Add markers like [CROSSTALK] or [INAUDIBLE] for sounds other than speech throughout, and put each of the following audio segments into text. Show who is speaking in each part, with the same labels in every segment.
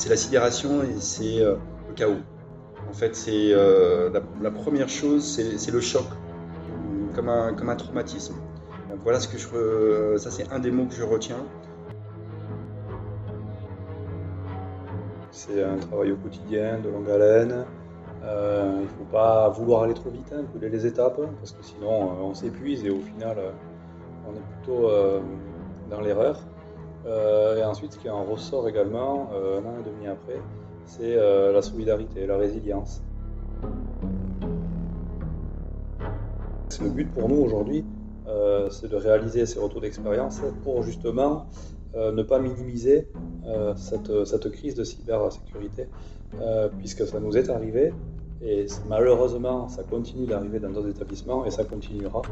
Speaker 1: c'est la sidération et c'est le chaos. En fait, c'est la, première chose, c'est le choc, comme un, comme un traumatisme. Voilà ce que je, ça c'est un des mots que je retiens.
Speaker 2: C'est un travail au quotidien, de longue haleine. Euh, il ne faut pas vouloir aller trop vite, hein, les étapes, parce que sinon euh, on s'épuise et au final euh, on est plutôt dans l'erreur. Et ensuite, ce qui en ressort également, un an et demi après, c'est la solidarité, la résilience. Le but pour nous aujourd'hui, c'est de réaliser ces retours d'expérience pour justement ne pas minimiser cette, cette, crise de cybersécurité, puisque ça nous est arrivé et malheureusement, ça continue d'arriver dans d'autres établissements et ça continuera.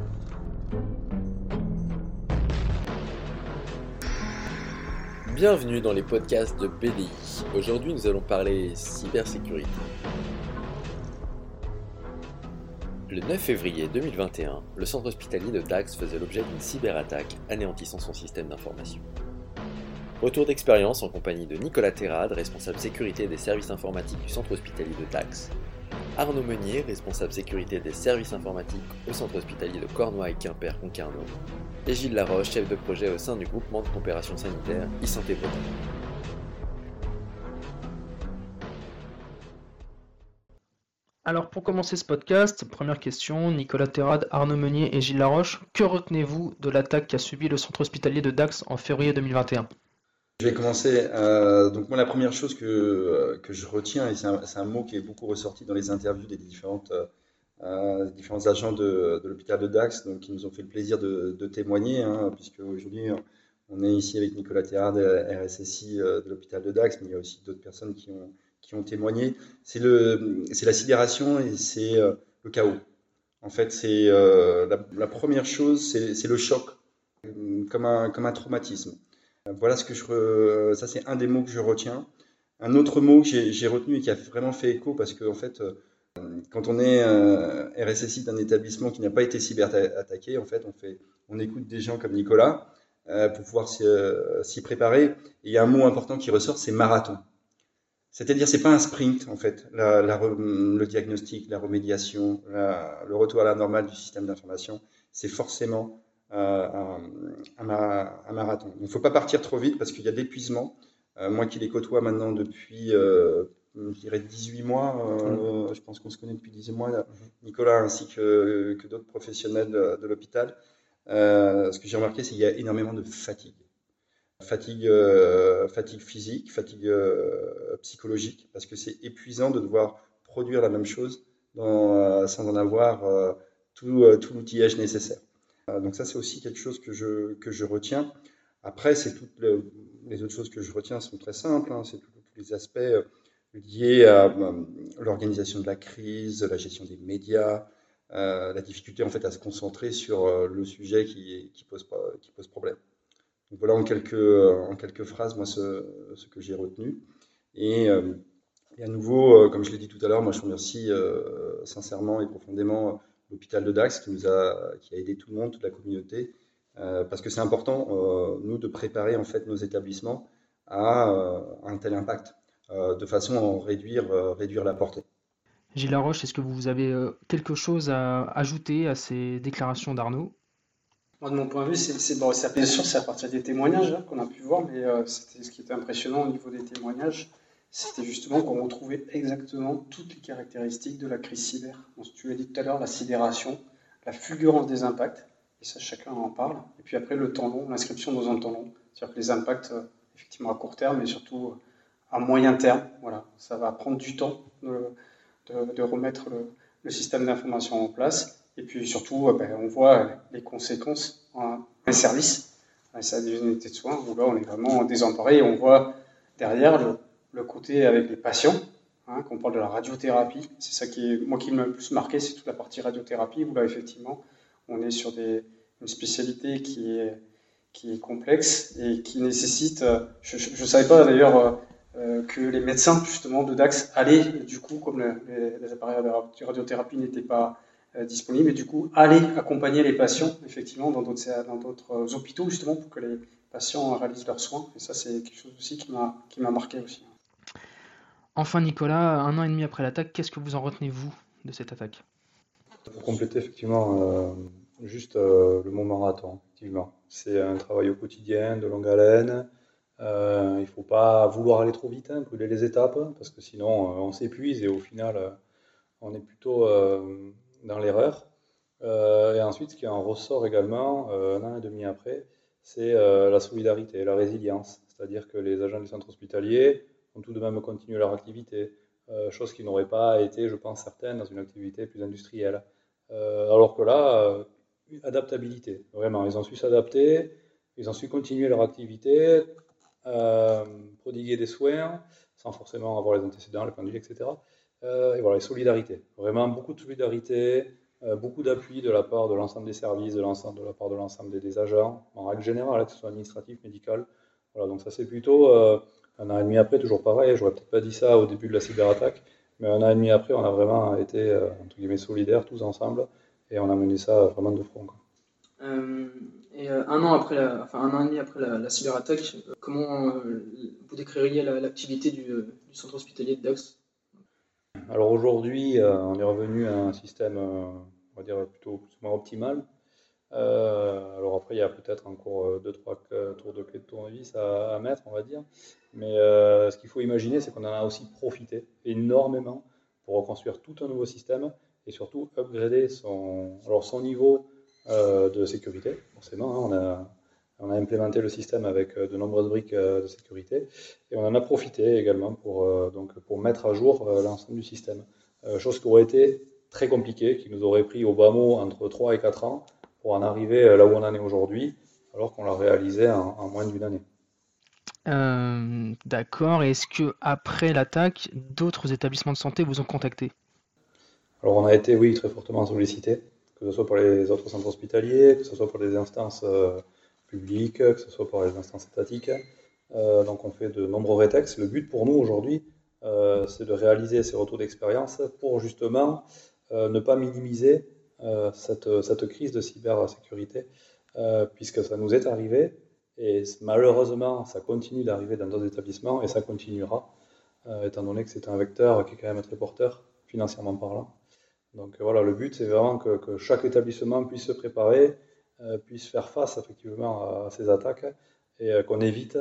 Speaker 3: Bienvenue dans les podcasts de BDI. Aujourd'hui, nous allons parler cybersécurité. Le 9 février 2021, le centre hospitalier de Dax faisait l'objet d'une cyberattaque anéantissant son système d'information. Retour d'expérience en compagnie de Nicolas Terrade, responsable sécurité des services informatiques du centre hospitalier de Dax, Arnaud Meunier, responsable sécurité des services informatiques au centre hospitalier de Cornouailles, Quimper, Concarneau, et Gilles Laroche, chef de projet au sein du groupement de coopération sanitaire e-santé.
Speaker 4: Alors pour commencer ce podcast, première question, Nicolas Terrade, Arnaud Meunier et Gilles Laroche, que retenez-vous de l'attaque qu'a subi le centre hospitalier de Dax en février 2021
Speaker 1: je vais commencer. Euh, donc moi, la première chose que, euh, que je retiens, et c'est un, mot qui est beaucoup ressorti dans les interviews des différentes, euh, différents agents de, l'hôpital de Dax, donc qui nous ont fait le plaisir de, témoigner, hein, puisque aujourd'hui on est ici avec Nicolas Théard, RSSI de l'hôpital de Dax, mais il y a aussi d'autres personnes qui ont, qui ont témoigné. C'est la sidération et c'est le chaos. En fait, c'est la, la, première chose, c'est le choc, comme un, comme un traumatisme. Voilà ce que je. Ça, c'est un des mots que je retiens. Un autre mot que j'ai retenu et qui a vraiment fait écho, parce qu'en en fait, euh, quand on est euh, RSSI d'un établissement qui n'a pas été cyber-attaqué, en fait, on, fait, on écoute des gens comme Nicolas euh, pour pouvoir s'y préparer. Et il y a un mot important qui ressort, c'est marathon. C'est-à-dire, c'est pas un sprint, en fait, le diagnostic, la remédiation, le retour à la normale du système d'information, c'est forcément un, un, marathon. Il ne faut pas partir trop vite parce qu'il y a d'épuisement. Euh, moi qui les côtoie maintenant depuis, euh, je dirais 18 mois, euh, je pense qu'on se connaît depuis 18 mois, mhm. Nicolas ainsi que, que d'autres professionnels de, l'hôpital, ce que j'ai remarqué, c'est qu'il y a énormément de fatigue. Fatigue, fatigue physique, fatigue psychologique, parce que c'est épuisant de devoir produire la même chose dans, sans en avoir tout, tout l'outillage nécessaire. Euh, donc ça, c'est aussi quelque chose que je, que je retiens. Après, c'est toutes les autres choses que je retiens sont très simples. Hein. c'est tous les aspects euh, liés à euh, l'organisation de la crise, la gestion des médias, la difficulté en fait à se concentrer sur le sujet qui, pose, qui pose problème. Donc voilà en quelques, en quelques phrases moi ce, que j'ai retenu. Et, et, à nouveau, comme je l'ai dit tout à l'heure, moi je remercie sincèrement et profondément l'hôpital de Dax qui nous a, qui a aidé tout le monde, toute la communauté, euh, parce que c'est important, euh, nous, de préparer en fait nos établissements à, euh, un tel impact, de façon à réduire, réduire la portée.
Speaker 4: Gilles Laroche, est-ce que vous avez quelque chose à ajouter à ces déclarations d'Arnaud?
Speaker 5: Moi, de mon point de vue, c'est bon, bien sûr, c'est à partir des témoignages hein, qu'on a pu voir, mais c'était ce qui était impressionnant au niveau des témoignages c'était justement qu'on retrouvait exactement toutes les caractéristiques de la crise cyber. tu l'as dit tout à l'heure, la sidération, la fulgurance des impacts, et ça chacun en parle. Et puis après le temps long, l'inscription dans un temps long, c'est-à-dire que les impacts, euh, effectivement à court terme, mais surtout euh, à moyen terme, voilà, ça va prendre du temps de, remettre le, système d'information en place. Et puis surtout, euh, ben, on voit les conséquences en un service, un service d'unité de soins, où là on est vraiment désemparé et on voit derrière le, le côté avec les patients, hein, qu'on parle de la radiothérapie. C'est ça qui moi qui m'a le plus marqué, c'est toute la partie radiothérapie, où là, effectivement, on est sur une spécialité qui est, complexe et qui nécessite, euh, je ne savais pas d'ailleurs euh, euh, que les médecins, justement, de DAX allaient, du coup, comme les, appareils de radiothérapie n'étaient pas disponibles, et du coup, allaient accompagner les patients, effectivement, dans d'autres, dans d'autres hôpitaux, justement, pour que les patients réalisent leurs soins. Et ça, c'est quelque chose aussi qui m'a, qui m'a marqué aussi.
Speaker 4: Enfin, Nicolas, un an et demi après l'attaque, qu'est-ce que vous en retenez, vous, de cette attaque?
Speaker 2: Pour compléter, effectivement, euh, juste euh, le mot marathon, effectivement. C'est un travail au quotidien, de longue haleine. Euh, il ne faut pas vouloir aller trop vite, hein, brûler les étapes, parce que sinon on s'épuise et au final on est plutôt dans l'erreur. et ensuite, ce qui en ressort également, un an et demi après, c'est la solidarité, la résilience. C'est-à-dire que les agents du centre hospitalier ont tout de même continué leur activité, chose qui n'aurait pas été, je pense, certaine dans une activité plus industrielle. alors que là, adaptabilité. Vraiment, ils ont su s'adapter, ils ont su continuer leur activité, euh, prodiguer des soins, sans forcément avoir les antécédents, les pendules, etc. Euh, et voilà, et solidarité. Vraiment beaucoup de solidarité, euh, beaucoup d'appui de la part de l'ensemble des services, de, la part de l'ensemble des, agents, en règle générale, que ce soit administratif, médical. Voilà, donc ça c'est plutôt un an et demi après, toujours pareil, j'aurais peut-être pas dit ça au début de la cyberattaque, mais un an et demi après, on a vraiment été, entre guillemets, solidaires tous ensemble et on a mené ça vraiment de front.
Speaker 4: Euh, et euh, un an après, la, enfin un an et demi après la, cyberattaque, euh, comment vous décririez l'activité du, centre hospitalier de Dax?
Speaker 2: Alors aujourd'hui, on est revenu à un système, on va dire plutôt plus ou moins optimal. Alors après, il y a peut-être encore 2-3 tours de clé de tournevis à, mettre, on va dire. Mais ce qu'il faut imaginer, c'est qu'on en a aussi profité énormément pour reconstruire tout un nouveau système et surtout upgrader son, alors son niveau euh, de sécurité, forcément. Hein, on, a, on a implémenté le système avec euh, de nombreuses briques euh, de sécurité et on en a profité également pour, donc, pour mettre à jour l'ensemble du système. chose qui aurait été très compliquée, qui nous aurait pris au bas mot entre 3 et 4 ans pour en arriver là où on en est aujourd'hui, alors qu'on l'a réalisé en, en, moins d'une année.
Speaker 4: D'accord. Est-ce que après l'attaque, d'autres établissements de santé vous ont contacté?
Speaker 2: Alors on a été, oui, très fortement sollicité, que ce soit pour les autres centres hospitaliers, que ce soit pour les instances euh, publiques, que ce soit pour les instances étatiques. Euh, donc on fait de nombreux rétextes. Le but pour nous aujourd'hui, euh, c'est de réaliser ces retours d'expérience pour justement ne pas minimiser cette, cette, crise de cybersécurité, puisque ça nous est arrivé et malheureusement ça continue d'arriver dans d'autres établissements et ça continuera, étant donné que c'est un vecteur qui est quand même très porteur financièrement parlant. Donc euh, voilà, le but, c'est vraiment que, chaque établissement puisse se préparer, euh, puisse faire face effectivement à, ces attaques et euh, qu'on évite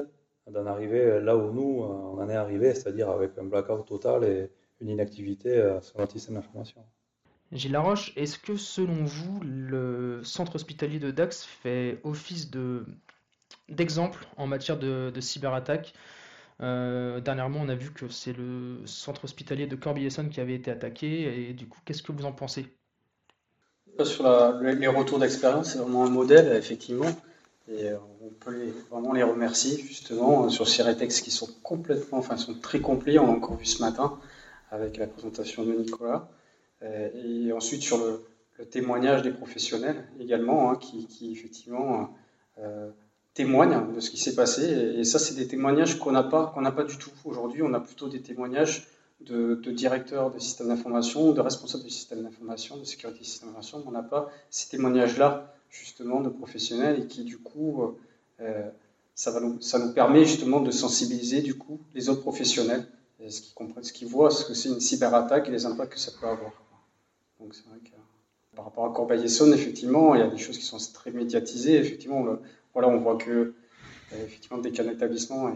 Speaker 2: d'en arriver là où nous, on en est arrivé, c'est-à-dire avec un blackout total et une inactivité sur notre système d'information.
Speaker 4: Gilles Laroche, est-ce que selon vous, le centre hospitalier de Dax fait office d'exemple en matière de, cyberattaque? Euh, dernièrement, on a vu que c'est le centre hospitalier de Corbeil-Essonnes qui avait été attaqué. Et du coup, qu'est-ce que vous en pensez?
Speaker 5: Sur les retours d'expérience, c'est vraiment un modèle, effectivement. Et euh, on peut vraiment les remercier, justement, euh, sur ces rétextes qui sont complètement, enfin, sont très complets. On l'a encore vu ce matin avec la présentation de Nicolas. Et ensuite, sur le, témoignage des professionnels également, hein, qui, effectivement, témoignent de ce qui s'est passé. Et, ça, c'est des témoignages qu'on n'a pas, qu'on pas du tout aujourd'hui. On a plutôt des témoignages de, directeurs de systèmes d'information, de responsables du système d'information, de sécurité du système d'information. On n'a pas ces témoignages-là, justement, de professionnels et qui, du coup, euh, ça, va nous, ça nous permet justement de sensibiliser, du coup, les autres professionnels, ce qu'ils comprennent, ce qu'ils voient, ce que c'est une cyberattaque et les impacts que ça peut avoir. Donc, c'est vrai que par rapport à Corbeil-Essonnes, effectivement, il y a des choses qui sont très médiatisées. Effectivement, le, voilà, on voit que euh, effectivement, dès qu'un établissement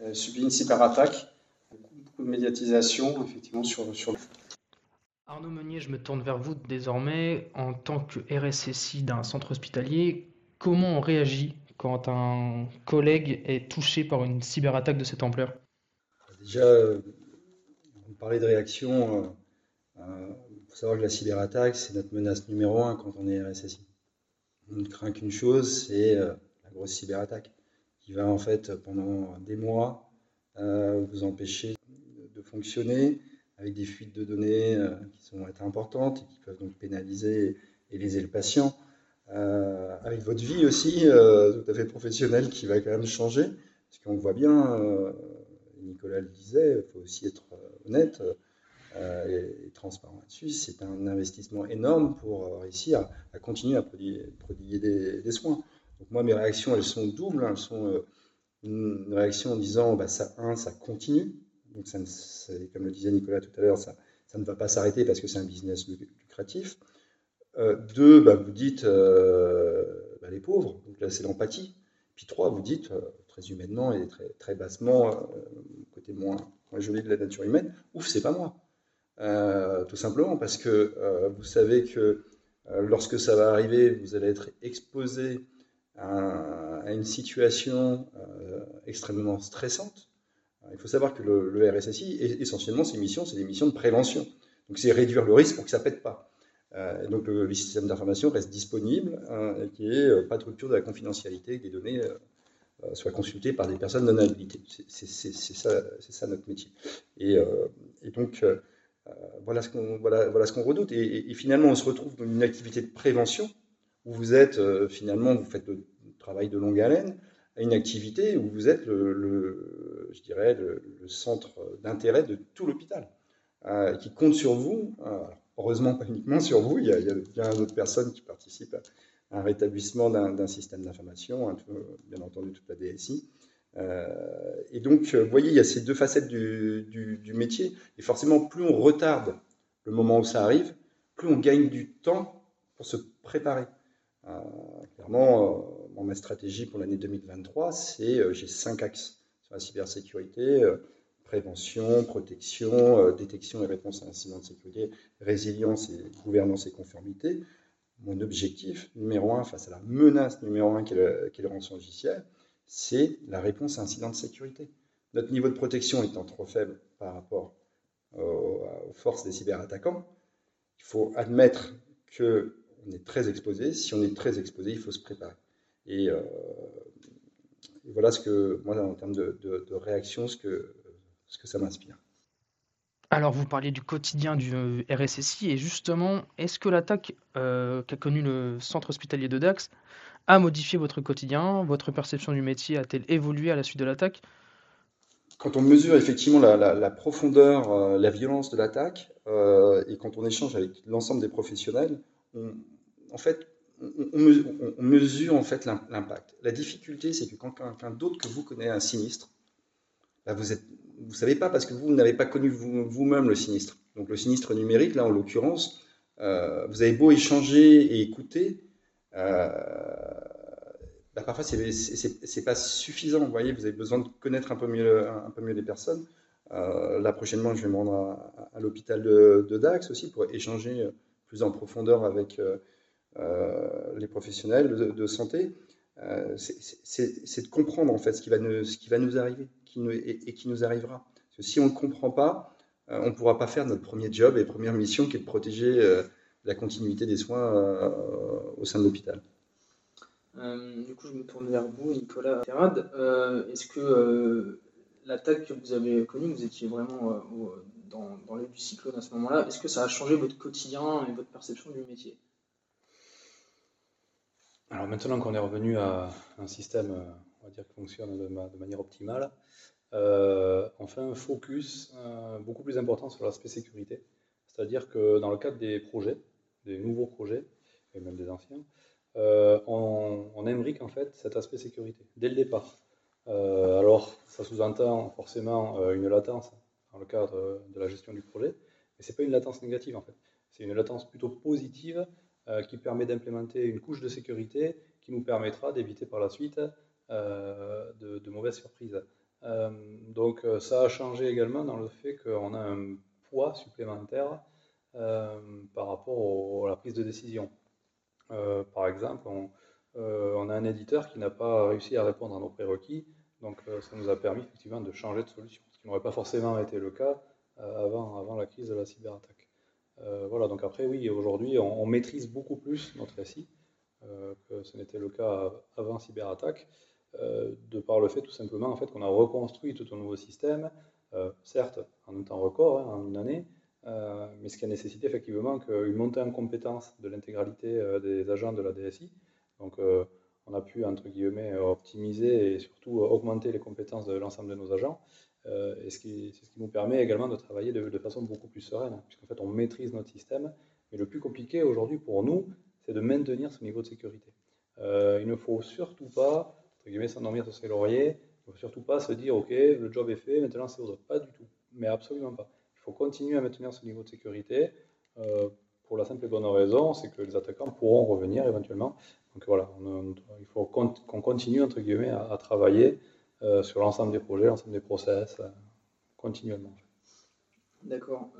Speaker 5: euh, subit une cyberattaque, beaucoup, beaucoup de médiatisation effectivement sur, sur le.
Speaker 4: Arnaud Meunier, je me tourne vers vous désormais. En tant que RSSI d'un centre hospitalier, comment on réagit quand un collègue est touché par une cyberattaque de cette ampleur?
Speaker 1: Déjà, on parlait de réaction. Il faut savoir que la cyberattaque, c'est notre menace numéro un quand on est RSSI. On ne craint qu'une chose, c'est grosse cyberattaque qui va en fait pendant des mois euh, vous empêcher de fonctionner avec des fuites de données euh, qui sont être importantes et qui peuvent donc pénaliser et léser le patient. Euh, avec votre vie aussi, tout à fait professionnelle, qui va quand même changer, parce qu'on voit bien, Nicolas le disait, il faut aussi être honnête et, transparent là-dessus, c'est un investissement énorme pour réussir à, continuer à prodiguer, des, soins. Donc moi, mes réactions, elles sont doubles. Hein. Elles sont euh, une réaction en disant, bah, ça, un, ça continue. donc comme le disait Nicolas tout à l'heure, ça, ne va pas s'arrêter parce que c'est un business lucratif. deux, bah, vous dites bah, les pauvres, donc là c'est l'empathie. Puis trois, vous dites très humainement et très, très bassement, côté moins, moins joli de la nature humaine, ouf, c'est pas moi. Tout simplement parce que vous savez que lorsque ça va arriver, vous allez être exposé à, une situation euh, extrêmement stressante. Il faut savoir que le, RSSI, essentiellement, ses missions, c'est des missions de prévention. Donc, c'est réduire le risque pour que ça ne pète pas. Euh, donc, le, système d'information reste disponible, hein, et qu'il n'y ait pas de rupture de la confidentialité, que des données euh, soient consultées par des personnes non habilitées. C'est ça, notre métier. Et, donc, voilà ce qu'on voilà, voilà redoute. Et, finalement, on se retrouve dans une activité de prévention où vous êtes euh, finalement, vous faites le travail de longue haleine, à une activité où vous êtes le, je dirais, le, centre d'intérêt de tout l'hôpital, euh, qui compte sur vous. Euh, heureusement, pas uniquement sur vous, il y a, bien d'autres personnes qui participent à un rétablissement d'un système d'information, bien entendu toute la DSI. Et donc, vous voyez, il y a ces deux facettes du, métier. Et forcément, plus on retarde le moment où ça arrive, plus on gagne du temps pour se préparer. Euh, clairement, euh, ma stratégie pour l'année 2023, c'est euh, j'ai cinq axes sur la cybersécurité prévention, protection, détection et réponse à incidents de sécurité, résilience et gouvernance et conformité. Mon objectif numéro un face à la menace numéro un qui est le, qui logiciel, c'est la réponse à incidents de sécurité. Notre niveau de protection étant trop faible par rapport aux forces des cyberattaquants, il faut admettre que on est très exposé. Si on est très exposé, il faut se préparer. Et, euh, voilà ce que, moi, en termes de, réaction, ce que, ce que ça m'inspire.
Speaker 4: Alors, vous parliez du quotidien du euh, RSSI, et justement, est-ce que l'attaque euh, qu'a connue le centre hospitalier de Dax a modifié votre quotidien Votre perception du métier a-t-elle évolué à la suite de l'attaque?
Speaker 1: Quand on mesure effectivement la, profondeur, la violence de l'attaque, et quand on échange avec l'ensemble des professionnels, en fait, on, mesure en fait l'impact. La difficulté, c'est que quand quelqu'un d'autre que vous connaît un sinistre, bah, vous êtes, vous savez pas parce que vous, n'avez pas connu vous-même le sinistre. Donc le sinistre numérique, là en l'occurrence, euh, vous avez beau échanger et écouter, euh, bah, parfois c'est pas suffisant. Vous voyez, vous avez besoin de connaître un peu mieux, les personnes. Euh, là prochainement, je vais me rendre à, l'hôpital de, Dax aussi pour échanger plus en profondeur avec euh, euh, les professionnels de, santé, euh, c'est de comprendre en fait ce qui va nous arriver qui nous, et, qui nous arrivera. Parce que si on ne comprend pas, on ne pourra pas faire notre premier job et première mission qui est de protéger la continuité des soins au sein de l'hôpital.
Speaker 5: du coup, je me tourne vers vous, Nicolas Terrade. Est-ce que l'attaque que vous avez connue, vous étiez vraiment dans, dans du cyclone à ce moment-là, est-ce que ça a changé votre quotidien et votre perception du métier?
Speaker 2: Alors maintenant qu'on est revenu à un système va dire, qui fonctionne de, manière optimale, euh, on fait un focus euh, beaucoup plus important sur l'aspect sécurité. C'est-à-dire que dans le cadre des projets, des nouveaux projets, et même des anciens, euh, on, on imbrique en fait cet aspect sécurité dès le départ. alors, ça sous-entend forcément une latence dans le cadre de la gestion du projet. Mais ce n'est pas une latence négative en fait. C'est une latence plutôt positive euh, qui permet d'implémenter une couche de sécurité qui nous permettra d'éviter par la suite euh, de, mauvaises surprises. Euh, donc ça a changé également dans le fait qu'on a un poids supplémentaire par rapport à la prise de décision. par exemple, on, a un éditeur qui n'a pas réussi à répondre à nos prérequis, donc ça nous a permis effectivement de changer de solution ce qui n'aurait pas forcément été le cas euh, avant, avant la crise de la cyberattaque. Euh, voilà, donc après, oui, aujourd'hui, on, maîtrise beaucoup plus notre SI euh, que ce n'était le cas avant cyberattaque, de par le fait tout simplement en fait, qu'on a reconstruit tout un nouveau système, certes en un temps record, hein, en une année, mais ce qui a nécessité effectivement qu'une montée en compétence de l'intégralité des agents de la DSI. Donc, on a pu, entre guillemets, optimiser et surtout augmenter les compétences de l'ensemble de nos agents. Euh, et c'est ce qui nous permet également de travailler de, façon beaucoup plus sereine, hein, puisqu'en fait on maîtrise notre système. Mais le plus compliqué aujourd'hui pour nous, c'est de maintenir ce niveau de sécurité. Euh, il ne faut surtout pas, guillemets, s'endormir sur ses lauriers. Il ne faut surtout pas se dire, OK, le job est fait, maintenant c'est autre. Pas du tout. mais absolument pas. Il faut continuer à maintenir ce niveau de sécurité pour la simple et bonne raison, c'est que les attaquants pourront revenir éventuellement. Donc voilà, il faut qu'on continue entre guillemets à, travailler sur l'ensemble des projets, l'ensemble des process, continuellement.
Speaker 6: D'accord.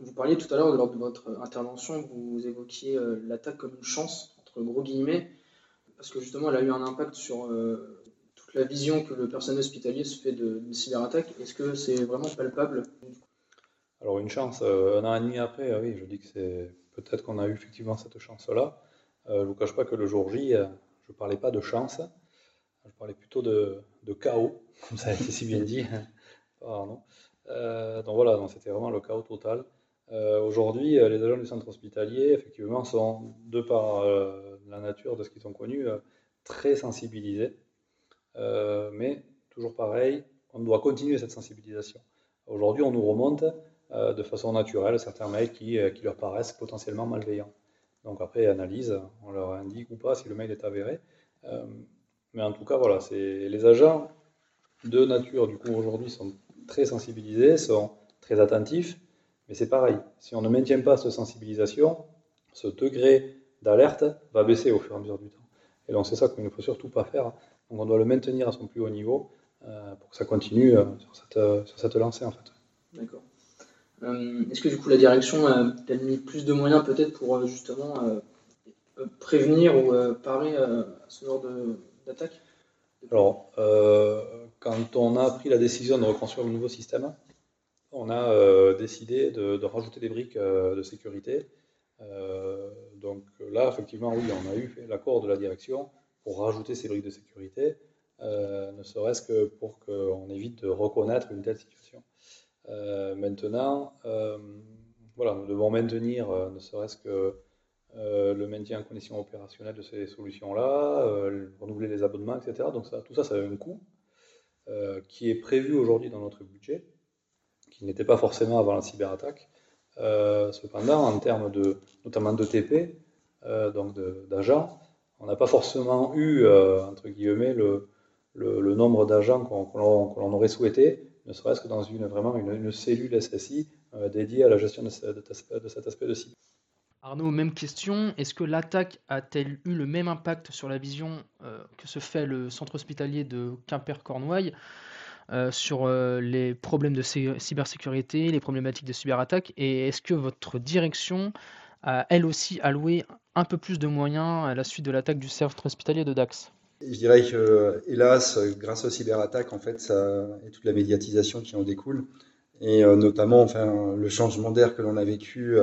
Speaker 6: Vous parliez tout à l'heure, lors de votre intervention, vous évoquiez euh, l'attaque comme une chance, entre gros guillemets, parce que justement, elle a eu un impact sur euh, toute la vision que le personnel hospitalier se fait d'une cyberattaque. Est-ce que c'est vraiment palpable?
Speaker 2: Alors, une chance, euh, un an et demi après, oui, je dis que c'est peut-être qu'on a eu effectivement cette chance-là. je ne vous cache pas que le jour J, je ne parlais pas de chance, je parlais plutôt de, chaos, comme ça a été si bien dit. [LAUGHS] Pardon. donc voilà, c'était vraiment le chaos total. Euh, aujourd'hui, euh, les agents du centre hospitalier, effectivement, sont, de par euh, la nature de ce qu'ils ont connu, très sensibilisés. mais toujours pareil, on doit continuer cette sensibilisation. Aujourd'hui, on nous remonte de façon naturelle certains mails qui, leur paraissent potentiellement malveillants. Donc après analyse, on leur indique ou pas si le mail est avéré. mais en tout cas, voilà, les agents de nature, du coup, aujourd'hui, sont très sensibilisés, sont très attentifs. Mais c'est pareil, si on ne maintient pas cette sensibilisation, ce degré d'alerte va baisser au fur et à mesure du temps. Et donc c'est ça qu'il ne faut surtout pas faire. Donc on doit le maintenir à son plus haut niveau euh, pour que ça continue euh, sur, cette, sur, cette, lancée en fait.
Speaker 6: D'accord. Euh, est-ce que du coup la direction a mis plus de moyens peut-être pour justement prévenir ou parer à ce genre d'attaque?
Speaker 2: Alors, quand on a pris la décision de reconstruire le nouveau système, on a euh, décidé de, rajouter des briques euh, de sécurité. Euh, donc là, effectivement, oui, on a eu l'accord de la direction pour rajouter ces briques de sécurité, ne serait-ce que pour qu'on évite de reconnaître une telle situation. maintenant, voilà, nous devons maintenir, ne serait-ce que le maintien en condition opérationnelle de ces solutions-là, renouveler les abonnements, etc. Donc tout ça, ça a un coût qui est prévu aujourd'hui dans notre budget qui n'était pas forcément avant la cyberattaque. Euh, cependant, en termes de, notamment de TP, euh, donc d'agents, on n'a pas forcément eu, euh, entre guillemets, le, nombre d'agents qu'on l'on aurait souhaité, ne serait-ce que dans une, vraiment une, cellule SSI dédiée à la gestion de, de, cet aspect de cyber.
Speaker 4: Arnaud, même question. Est-ce que l'attaque a-t-elle eu le même impact sur la vision que se fait le centre hospitalier de Quimper-Cornouailles? Euh, sur euh, les problèmes de cybersécurité, les problématiques de cyberattaque Et est-ce que votre direction a elle aussi alloué un peu plus de moyens à la suite de l'attaque du centre hospitalier de Dax?
Speaker 1: Je dirais que, hélas, grâce aux cyberattaques, en fait, et toute la médiatisation qui en découle, et euh, notamment enfin, le changement d'air que l'on a vécu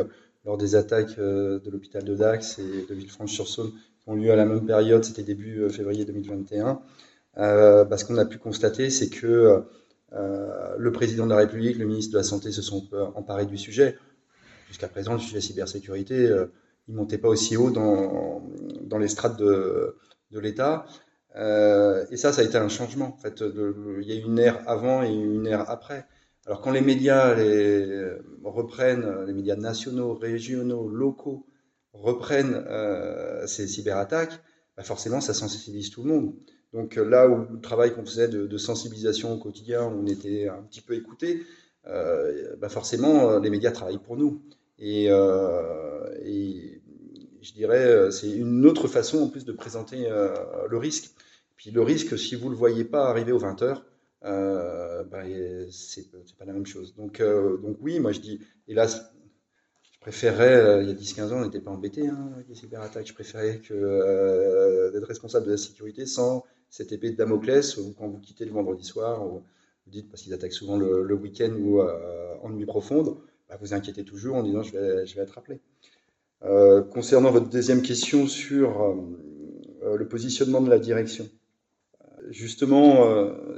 Speaker 1: lors des attaques de l'hôpital de Dax et de Villefranche-sur-Saône, qui ont lieu à la même période, c'était début février 2021, euh, bah, ce qu'on a pu constater, c'est que euh, le président de la République, le ministre de la Santé se sont emparés du sujet. Jusqu'à présent, le sujet cybersécurité, euh, il ne montait pas aussi haut dans, les strates de, de l'État. Euh, et ça, ça a été un changement. En fait, il y a eu une ère avant et une ère après. Alors quand les médias reprennent, les médias nationaux, régionaux, locaux, reprennent euh, ces cyberattaques, bah forcément, ça sensibilise tout le monde. Donc euh, là où le travail qu'on faisait de, sensibilisation au quotidien, on était un petit peu écouté, euh, bah forcément euh, les médias travaillent pour nous. Et, je dirais c'est une autre façon en plus de présenter le risque. Puis le risque, si vous ne le voyez pas arriver aux 20 heures, bah, c'est pas la même chose. Donc, donc oui, moi je dis, hélas, je préférerais, il y a 10-15 ans, on n'était pas embêté hein, avec les cyberattaques, je préférais que d'être responsable de la sécurité sans cette épée de Damoclès, quand vous quittez le vendredi soir, vous dites, parce qu'ils attaquent souvent le, week-end ou euh, en nuit profonde, bah, vous inquiétez toujours en disant je vais, être rappelé. Euh, concernant votre deuxième question sur euh, le positionnement de la direction, justement,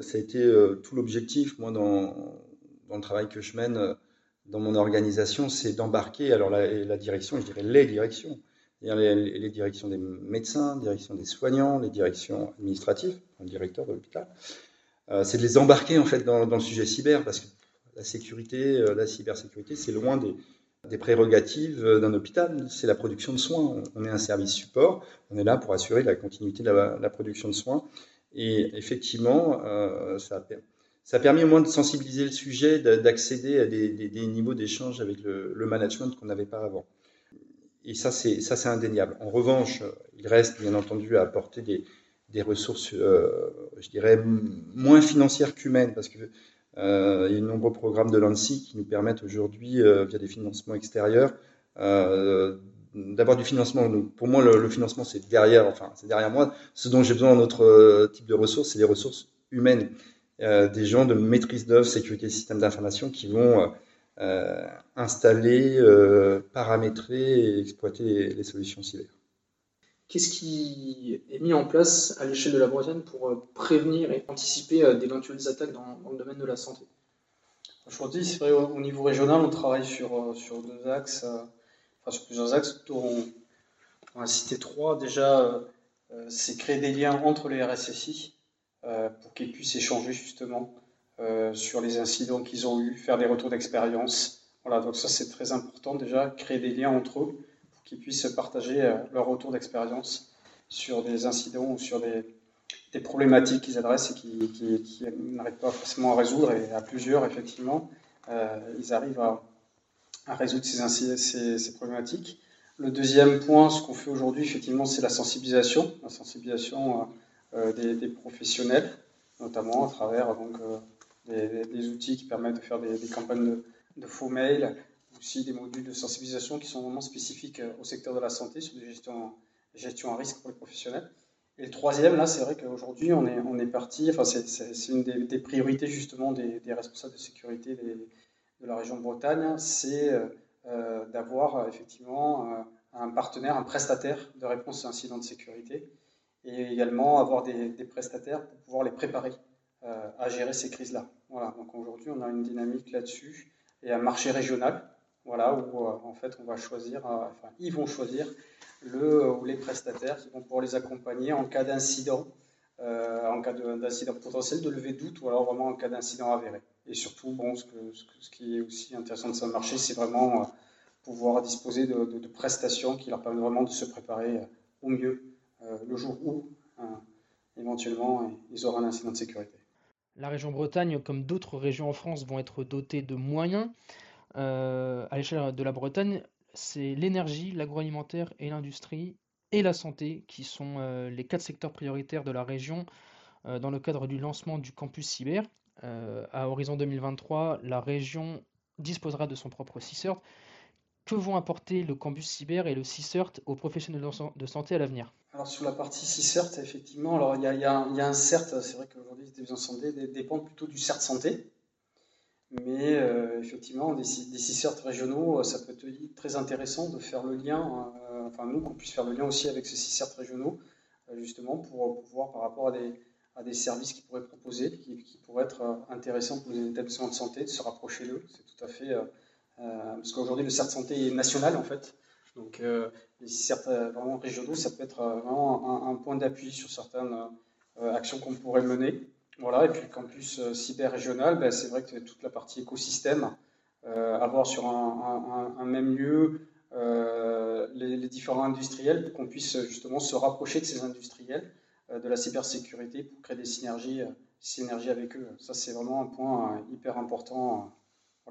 Speaker 1: ça a été tout l'objectif, moi, dans, le travail que je mène dans mon organisation, c'est d'embarquer alors la, direction, je dirais les directions, les, directions des médecins, les directions des soignants, les directions administratives, le directeur de l'hôpital. Euh, c'est de les embarquer en fait dans, le sujet cyber parce que la sécurité, euh, la cybersécurité, c'est loin des, prérogatives d'un hôpital. C'est la production de soins. On est un service support. On est là pour assurer la continuité de la, production de soins. Et effectivement, euh, ça, ça a permis au moins de sensibiliser le sujet, d'accéder à des, niveaux d'échange avec le, management qu'on n'avait pas avant. Et ça, c'est ça, c'est indéniable. En revanche, il reste bien entendu à apporter des, des ressources, euh, je dirais, moins financières qu'humaines, parce que euh, il y a de nombreux programmes de l'ANSI qui nous permettent aujourd'hui, euh, via des financements extérieurs, d'avoir du financement. Donc, pour moi, le, financement, c'est derrière, enfin, c'est derrière moi. Ce dont j'ai besoin dans notre type de ressources, c'est des ressources humaines. Des gens de maîtrise d'œuvre, sécurité système d'information qui vont installer, euh, paramétrer et exploiter les solutions cyber.
Speaker 6: Qu'est-ce qui est mis en place à l'échelle de la Bretagne pour prévenir et anticiper d'éventuelles attaques dans, le domaine de la santé?
Speaker 5: Aujourd'hui, c'est vrai, au niveau régional, on travaille sur, sur deux axes, enfin sur plusieurs axes. On, on va citer trois. Déjà, c'est créer des liens entre les RSSI, euh, pour qu'ils puissent échanger justement euh, sur les incidents qu'ils ont eus, faire des retours d'expérience. Voilà, donc ça c'est très important déjà, créer des liens entre eux pour qu'ils puissent partager euh, leur retour d'expérience sur des incidents ou sur des, problématiques qu'ils adressent et qui, n'arrivent pas forcément à résoudre, et à plusieurs, effectivement, ils arrivent à, résoudre ces, ces, problématiques. Le deuxième point, ce qu'on fait aujourd'hui, effectivement, c'est la sensibilisation. La sensibilisation euh, des, professionnels, notamment à travers donc, euh, des, outils qui permettent de faire des, campagnes de, faux mails, aussi des modules de sensibilisation qui sont vraiment spécifiques euh, au secteur de la santé sur des gestions, gestion à risque pour les professionnels. Et le troisième, là, c'est vrai qu'aujourd'hui, on est, on est parti, enfin, c'est une des, priorités justement des, responsables de sécurité de la région Bretagne, c'est d'avoir effectivement un partenaire, un prestataire de réponse à incidents de sécurité et également avoir des, prestataires pour pouvoir les préparer euh, à gérer ces crises-là. Voilà, donc aujourd'hui, on a une dynamique là-dessus et un marché régional, voilà, où euh, en fait, on va choisir, euh, enfin, ils vont choisir le ou les prestataires qui vont pouvoir les accompagner en cas d'incident, en cas d'incident potentiel, de lever doute ou alors vraiment en cas d'incident avéré. Et surtout, bon, ce, qui est aussi intéressant de ce marché, c'est vraiment pouvoir disposer de, prestations qui leur permettent vraiment de se préparer au mieux euh, le jour où euh, éventuellement ils auront un incident de sécurité.
Speaker 4: La région Bretagne, comme d'autres régions en France, vont être dotées de moyens. Euh, à l'échelle de la Bretagne, c'est l'énergie, l'agroalimentaire et l'industrie et la santé qui sont les quatre secteurs prioritaires de la région dans le cadre du lancement du campus cyber. à horizon 2023, la région disposera de son propre CISERT. Que vont apporter le campus cyber et le CISERT aux professionnels de santé à l'avenir?
Speaker 5: Alors sur la partie CICERT, effectivement, il y a, un CERT, c'est vrai qu'aujourd'hui les télévisions santé dépendent plutôt du CERT santé, mais euh, effectivement des, des CICERT régionaux, euh, ça peut être très intéressant de faire le lien, euh, enfin nous qu'on puisse faire le lien aussi avec ces CICERT régionaux, justement pour pouvoir par rapport à des, à des services qu'ils pourraient proposer, qui, qui, pourraient être intéressants pour les établissements de santé, de se rapprocher d'eux, c'est tout à fait... parce qu'aujourd'hui le CERT santé est national en fait, donc, euh, certains vraiment régionaux, ça peut être euh, vraiment un, point d'appui sur certaines euh, actions qu'on pourrait mener. Voilà, et puis le campus cyber régional, ben, c'est vrai que toute la partie écosystème, avoir sur un, même lieu les, différents industriels pour qu'on puisse justement se rapprocher de ces industriels de la cybersécurité pour créer des synergies, synergies avec eux. Ça, c'est vraiment un point hyper important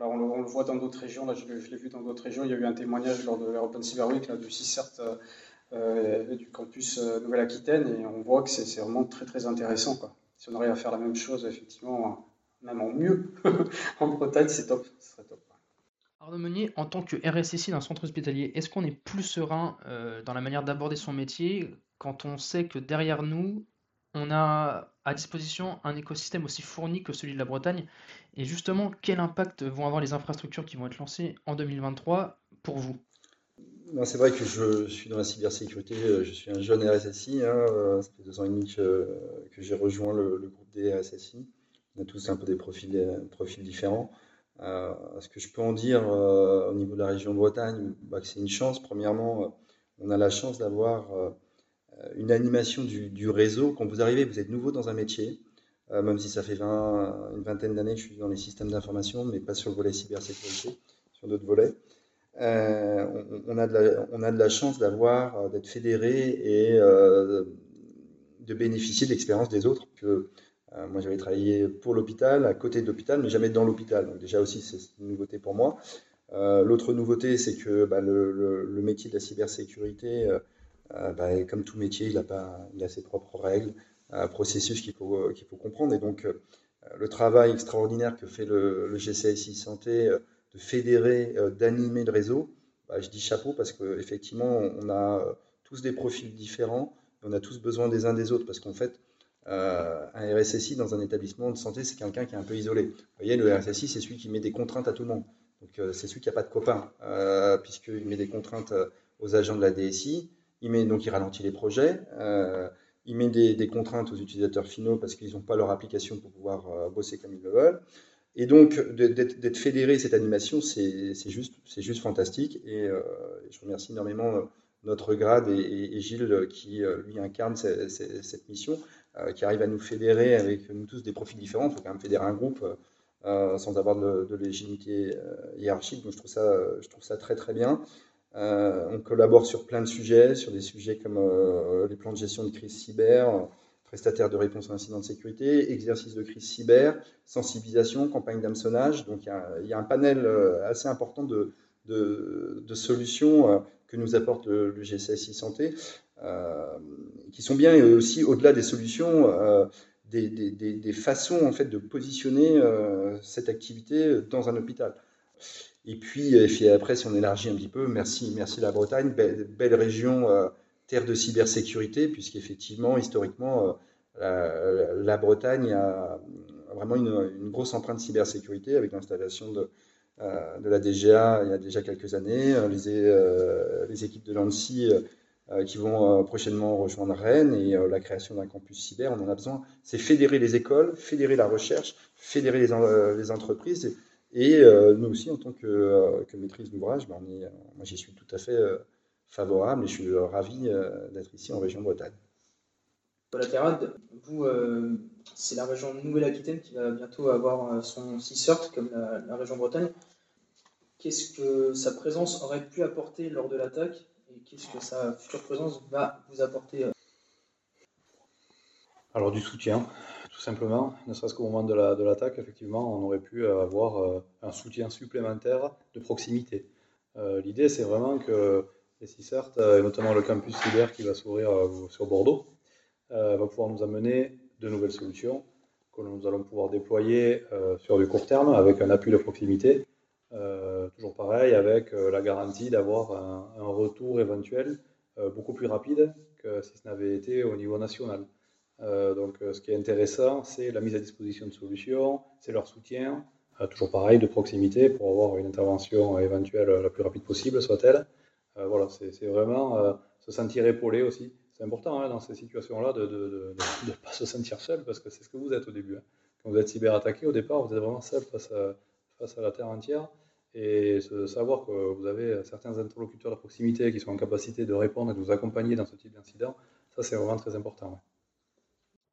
Speaker 5: on, le, voit dans d'autres régions. Là, je, l'ai vu dans d'autres régions. Il y a eu un témoignage lors de l'European Cyber Week là, du CICERT euh, euh, du campus euh, Nouvelle-Aquitaine et on voit que c'est vraiment très très intéressant. Si on arrive à faire la même chose, effectivement, même en mieux [LAUGHS] en Bretagne, c'est top. Ce serait top.
Speaker 4: Arnaud Meunier, en tant que RSSI d'un centre hospitalier, est-ce qu'on est plus serein dans la manière d'aborder son métier quand on sait que derrière nous, on a à disposition un écosystème aussi fourni que celui de la Bretagne. Et justement, quel impact vont avoir les infrastructures qui vont être lancées en 2023 pour vous?
Speaker 1: C'est vrai que je suis dans la cybersécurité, je suis un jeune RSSI, hein, euh, ça fait deux ans et demi que, j'ai rejoint le, groupe des RSSI. On a tous un peu des profils, différents. Euh, ce que je peux en dire euh, au niveau de la région Bretagne, bah, c'est une chance. Premièrement, on a la chance d'avoir euh, une animation du, réseau. Quand vous arrivez, vous êtes nouveau dans un métier, euh, même si ça fait une vingtaine d'années que je suis dans les systèmes d'information, mais pas sur le volet cybersécurité, sur d'autres volets. Euh, on, a de la, on, a de la, chance d'avoir, d'être fédéré et de bénéficier de l'expérience des autres. Que, moi, j'avais travaillé pour l'hôpital, à côté de l'hôpital, mais jamais dans l'hôpital. Donc déjà aussi, c'est une nouveauté pour moi. L'autre nouveauté, c'est que bah, le, métier de la cybersécurité, bah, comme tout métier, il a, ses propres règles, un processus qu'il faut, comprendre. Et donc, le travail extraordinaire que fait le, le GCSI Santé de fédérer, d'animer le réseau, bah, je dis chapeau parce qu'effectivement, on a tous des profils différents, on a tous besoin des uns des autres parce qu'en fait, euh, un RSSI dans un établissement de santé, c'est quelqu'un qui est un peu isolé. Vous voyez, le RSSI, c'est celui qui met des contraintes à tout le monde. Donc, euh, c'est celui qui n'a pas de copains, euh, puisqu'il met des contraintes aux agents de la DSI, il met, donc il ralentit les projets, il met des, contraintes aux utilisateurs finaux parce qu'ils n'ont pas leur application pour pouvoir bosser comme ils le veulent. Et donc, d'être fédéré cette animation, c'est juste, juste fantastique. Et je remercie énormément notre grade et, Gilles qui euh, lui incarne cette, mission, euh, qui arrive à nous fédérer avec nous tous des profils différents. Il faut quand même fédérer un groupe euh, sans avoir de, légitimité hiérarchique. Donc je trouve ça, je trouve ça très très bien. On collabore sur plein de sujets, sur des sujets comme les plans de gestion de crise cyber, prestataire de réponse à incidents de sécurité, exercice de crise cyber, sensibilisation, campagne d'hameçonnage. Donc il y, a un panel assez important de, solutions que nous apporte le, GCSI Santé, euh, qui sont bien aussi au-delà des solutions, euh, des, façons en fait de positionner euh, cette activité dans un hôpital. Et puis, et après, si on élargit un petit peu, merci, merci la Bretagne, belle, région, terre de cybersécurité, puisqu'effectivement, historiquement, la, Bretagne a vraiment une, grosse empreinte cybersécurité avec l'installation de, euh, la DGA il y a déjà quelques années, euh, les, euh, équipes de l'ANSI qui vont prochainement rejoindre Rennes et la création d'un campus cyber, on en a besoin. C'est fédérer les écoles, fédérer la recherche, fédérer les entreprises. Et, nous aussi, en tant que, que maîtrise d'ouvrage, ben moi j'y suis tout à fait favorable et je suis ravi d'être ici en région Bretagne.
Speaker 6: Collatéral, vous, c'est la région Nouvelle-Aquitaine qui va bientôt avoir son CISERT, comme la, la région Bretagne. Qu'est-ce que sa présence aurait pu apporter lors de l'attaque et qu'est-ce que sa future présence va vous apporter euh?
Speaker 2: Alors du soutien, tout simplement, ne serait-ce qu'au moment de l'attaque, effectivement, on aurait pu avoir euh, un soutien supplémentaire de proximité. Euh, l'idée, c'est vraiment que les CICERT, et notamment le campus cyber qui va s'ouvrir sur Bordeaux, va pouvoir nous amener de nouvelles solutions que nous allons pouvoir déployer sur du court terme avec un appui de proximité euh, toujours pareil, avec euh, la garantie d'avoir un, retour éventuel euh, beaucoup plus rapide que si ce n'avait été au niveau national. Donc, ce qui est intéressant, c'est la mise à disposition de solutions, c'est leur soutien, toujours pareil, de proximité pour avoir une intervention éventuelle la plus rapide possible, soit-elle. voilà, c'est vraiment se sentir épaulé aussi. C'est important hein, dans ces situations-là de ne pas se sentir seul, parce que c'est ce que vous êtes au début. Hein. Quand vous êtes cyberattaqué, au départ, vous êtes vraiment seul face à, face à la Terre entière. Et savoir que vous avez certains interlocuteurs de proximité qui sont en capacité de répondre et de vous accompagner dans ce type d'incident, ça c'est vraiment très important.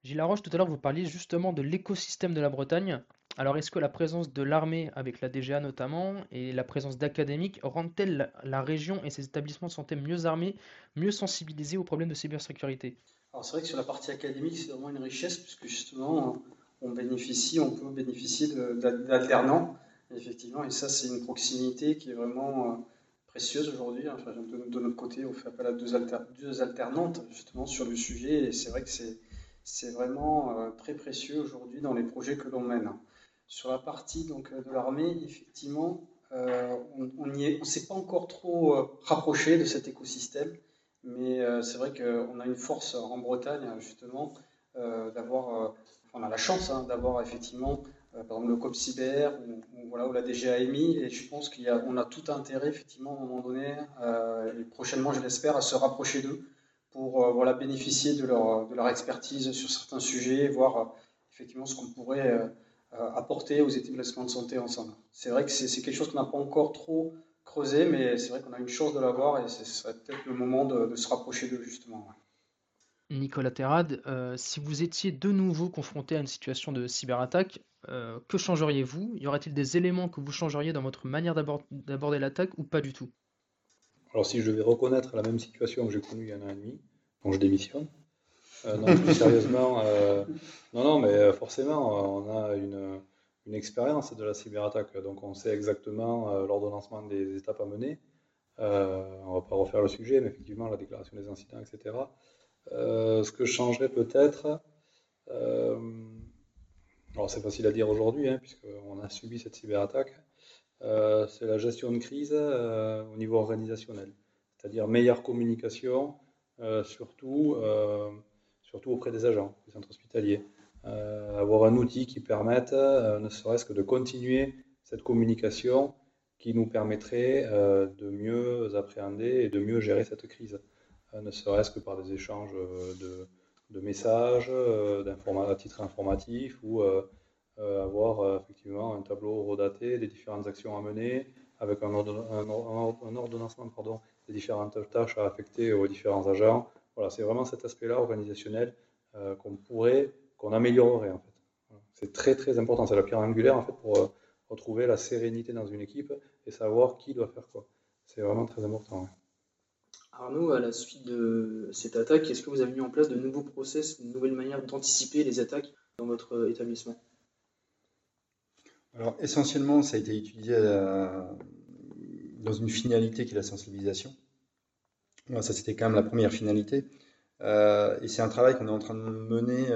Speaker 4: Gilles Laroche, tout à l'heure vous parliez justement de l'écosystème de la Bretagne. Alors est-ce que la présence de l'armée avec la DGA notamment et la présence d'académiques rendent-elles la région et ses établissements de santé mieux armés, mieux sensibilisés aux problèmes de cybersécurité?
Speaker 5: Alors c'est vrai que sur la partie académique c'est vraiment une richesse puisque justement on bénéficie, on peut bénéficier d'alternants effectivement, et ça, c'est une proximité qui est vraiment euh, précieuse aujourd'hui. De, notre côté, on fait appel à deux, alternantes justement sur le sujet, et c'est vrai que c'est vraiment euh, très précieux aujourd'hui dans les projets que l'on mène. Sur la partie donc, de l'armée, effectivement, euh, on ne s'est pas encore trop rapproché de cet écosystème, mais c'est vrai qu'on a une force en Bretagne, justement, d'avoir, on a la chance hein, d'avoir effectivement euh, par exemple le COP Cyber, ou, voilà, où la DG a émis, et je pense qu'on a, a, tout intérêt, effectivement, à un moment donné, euh, et prochainement, je l'espère, à se rapprocher d'eux pour euh, voilà, bénéficier de leur, de leur expertise sur certains sujets, voir effectivement ce qu'on pourrait apporter aux établissements de santé ensemble. C'est vrai que c'est quelque chose qu'on n'a pas encore trop creusé, mais c'est vrai qu'on a une chance de l'avoir et ce serait peut-être le moment de, se rapprocher d'eux, justement.
Speaker 4: Nicolas Terrade, si vous étiez de nouveau confronté à une situation de cyberattaque, euh, que changeriez-vous? Y aurait-il des éléments que vous changeriez dans votre manière d'aborder l'attaque ou pas du tout?
Speaker 2: Alors si je devais reconnaître la même situation que j'ai connue il y a un an et demi, quand je démissionne, non, plus sérieusement, non, non, mais forcément, on a une, une expérience de la cyberattaque, donc on sait exactement l'ordonnancement des étapes à mener. on ne va pas refaire le sujet, mais effectivement, la déclaration des incidents, etc. ce que je changerais peut-être, alors c'est facile à dire aujourd'hui, hein, puisqu'on a subi cette cyberattaque, euh, c'est la gestion de crise euh, au niveau organisationnel, c'est-à-dire meilleure communication, euh, surtout, surtout auprès des agents, des centres hospitaliers. avoir un outil qui permette, ne serait-ce que de continuer cette communication qui nous permettrait de mieux appréhender et de mieux gérer cette crise, ne serait-ce que par des échanges de de messages, à titre informatif ou avoir effectivement un tableau redaté des différentes actions à mener avec un, ordonnancement des différentes tâches à affecter aux différents agents. Voilà, c'est vraiment cet aspect-là organisationnel qu'on pourrait, qu'on améliorerait en fait. C'est très très important, c'est la pierre angulaire en fait pour retrouver la sérénité dans une équipe et savoir qui doit faire quoi. C'est vraiment très important.
Speaker 6: Arnaud, à la suite de cette attaque, est-ce que vous avez mis en place de nouveaux process, de nouvelles manières d'anticiper les attaques dans votre euh, établissement?
Speaker 1: Alors essentiellement, ça a été étudié euh, dans une finalité qui est la sensibilisation. ça, c'était quand même la première finalité. Euh, et c'est un travail qu'on est en train de mener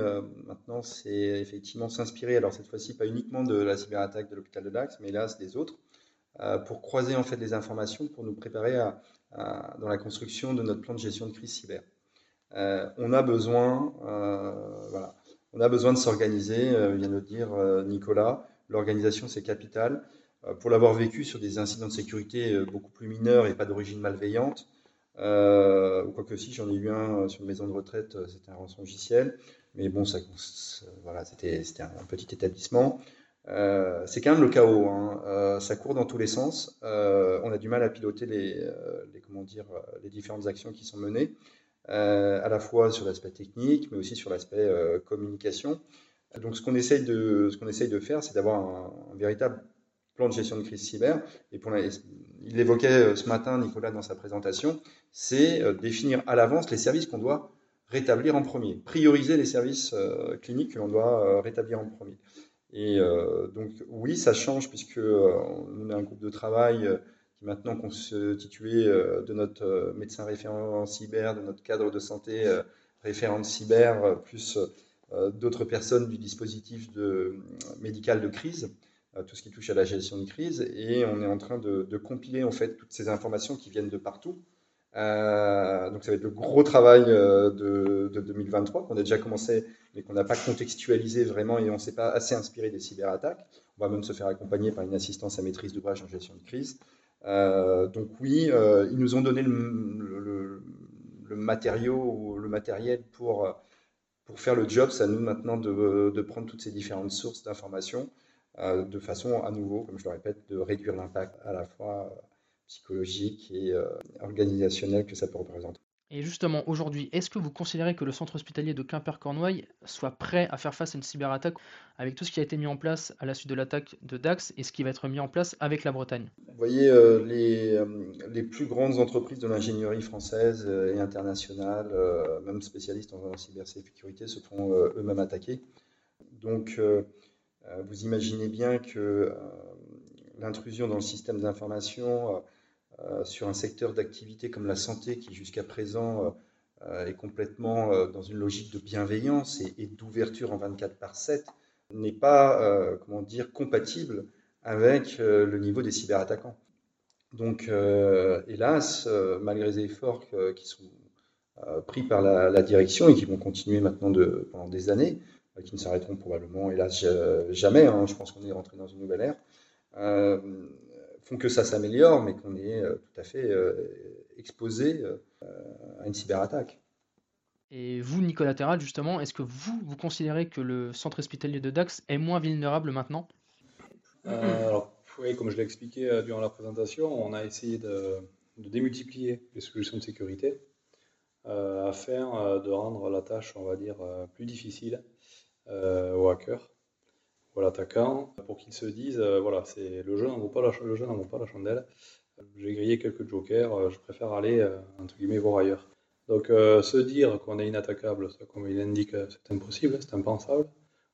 Speaker 1: maintenant, c'est effectivement s'inspirer, alors cette fois-ci pas uniquement de la cyberattaque de l'hôpital de Dax, mais c'est des autres, pour croiser en fait les informations, pour nous préparer à, dans la construction de notre plan de gestion de crise cyber. Euh, on a besoin, euh, voilà, on a besoin de s'organiser, euh, vient de le dire Nicolas. L'organisation, c'est capital. pour l'avoir vécu sur des incidents de sécurité beaucoup plus mineurs et pas d'origine malveillante, ou quoi que si, j'en ai eu un sur une maison de retraite, c'était un rançon logiciel, mais bon, c'était un petit établissement. Euh, c'est quand même le chaos. Hein. Euh, ça court dans tous les sens. Euh, on a du mal à piloter les différentes actions qui sont menées, à la fois sur l'aspect technique, mais aussi sur l'aspect communication. Donc, ce qu'on essaye de, ce qu'on essaye de faire, c'est d'avoir un, véritable plan de gestion de crise cyber. Et pour il l'évoquait ce matin, Nicolas, dans sa présentation, c'est définir à l'avance les services qu'on doit rétablir en premier, prioriser les services cliniques que l'on doit rétablir en premier. Et euh, donc oui, ça change puisque euh, on a un groupe de travail euh, qui maintenant constitué de notre médecin référent en cyber, de notre cadre de santé référent cyber, plus d'autres personnes du dispositif médical de crise, tout ce qui touche à la gestion de crise. Et on est en train de, compiler en fait toutes ces informations qui viennent de partout euh, donc ça va être le gros travail euh, de, 2023 qu'on a déjà commencé mais qu'on n'a pas contextualisé vraiment et on ne s'est pas assez inspiré des cyberattaques. On va même se faire accompagner par une assistance à maîtrise d'ouvrage en gestion de crise. Euh, donc oui, ils nous ont donné le, matériau ou le matériel pour, pour faire le job. C'est à nous maintenant de, prendre toutes ces différentes sources d'informations de façon à nouveau, comme je le répète, de réduire l'impact à la fois psychologique et euh, organisationnel que ça peut représenter.
Speaker 4: Et justement, aujourd'hui, est-ce que vous considérez que le centre hospitalier de Quimper-Cornouailles soit prêt à faire face à une cyberattaque avec tout ce qui a été mis en place à la suite de l'attaque de Dax et ce qui va être mis en place avec la Bretagne?
Speaker 1: Vous voyez, euh, les, euh, les, plus grandes entreprises de l'ingénierie française et internationale, même spécialistes en cybersécurité, se font eux-mêmes attaquer. Donc, vous imaginez bien que l'intrusion dans le système d'information euh, sur un secteur d'activité comme la santé qui jusqu'à présent euh, est complètement euh, dans une logique de bienveillance et, d'ouverture en 24 par 7 n'est pas comment dire compatible avec le niveau des cyberattaquants. Donc, hélas, malgré les efforts qui sont pris par la, direction et qui vont continuer maintenant pendant des années, qui ne s'arrêteront probablement, hélas, jamais. Hein, je pense qu'on est rentré dans une nouvelle ère font que ça s'améliore, mais qu'on est euh, tout à fait euh, exposé euh, à une cyberattaque.
Speaker 4: Et vous, Nicolas Terral, justement, est-ce que vous, vous considérez que le centre hospitalier de Dax est moins vulnérable maintenant?
Speaker 2: Alors, oui, comme je l'ai expliqué durant la présentation, on a essayé de, démultiplier les solutions de sécurité afin de rendre la tâche, on va dire, plus difficile aux hackers l'attaquant pour qu'il se dise euh, voilà, c'est le jeu n'en vaut pas la, chandelle. J'ai grillé quelques jokers, euh, je préfère aller euh, entre guillemets voir ailleurs. Donc se dire qu'on est inattaquable, comme il indique, c'est impossible, c'est impensable.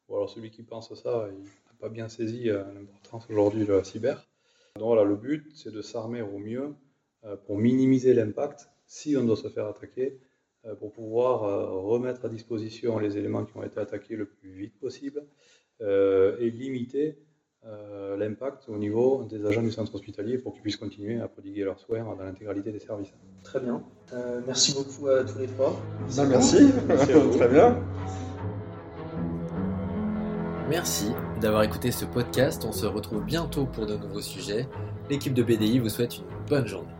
Speaker 2: Ou alors celui qui pense ça, il n'a pas bien saisi l'importance aujourd'hui de la cyber. Donc voilà, le but, c'est de s'armer au mieux pour minimiser l'impact si on doit se faire attaquer, pour pouvoir remettre à disposition les éléments qui ont été attaqués le plus vite possible et limiter euh, l'impact au niveau des agents du centre hospitalier pour qu'ils puissent continuer à prodiguer leurs soins dans l'intégralité des services.
Speaker 6: Très bien. Euh, merci beaucoup à tous les trois.
Speaker 1: Ben, merci, très bien.
Speaker 3: Merci d'avoir écouté ce podcast. On se retrouve bientôt pour de nouveaux sujets. L'équipe de BDI vous souhaite une bonne journée.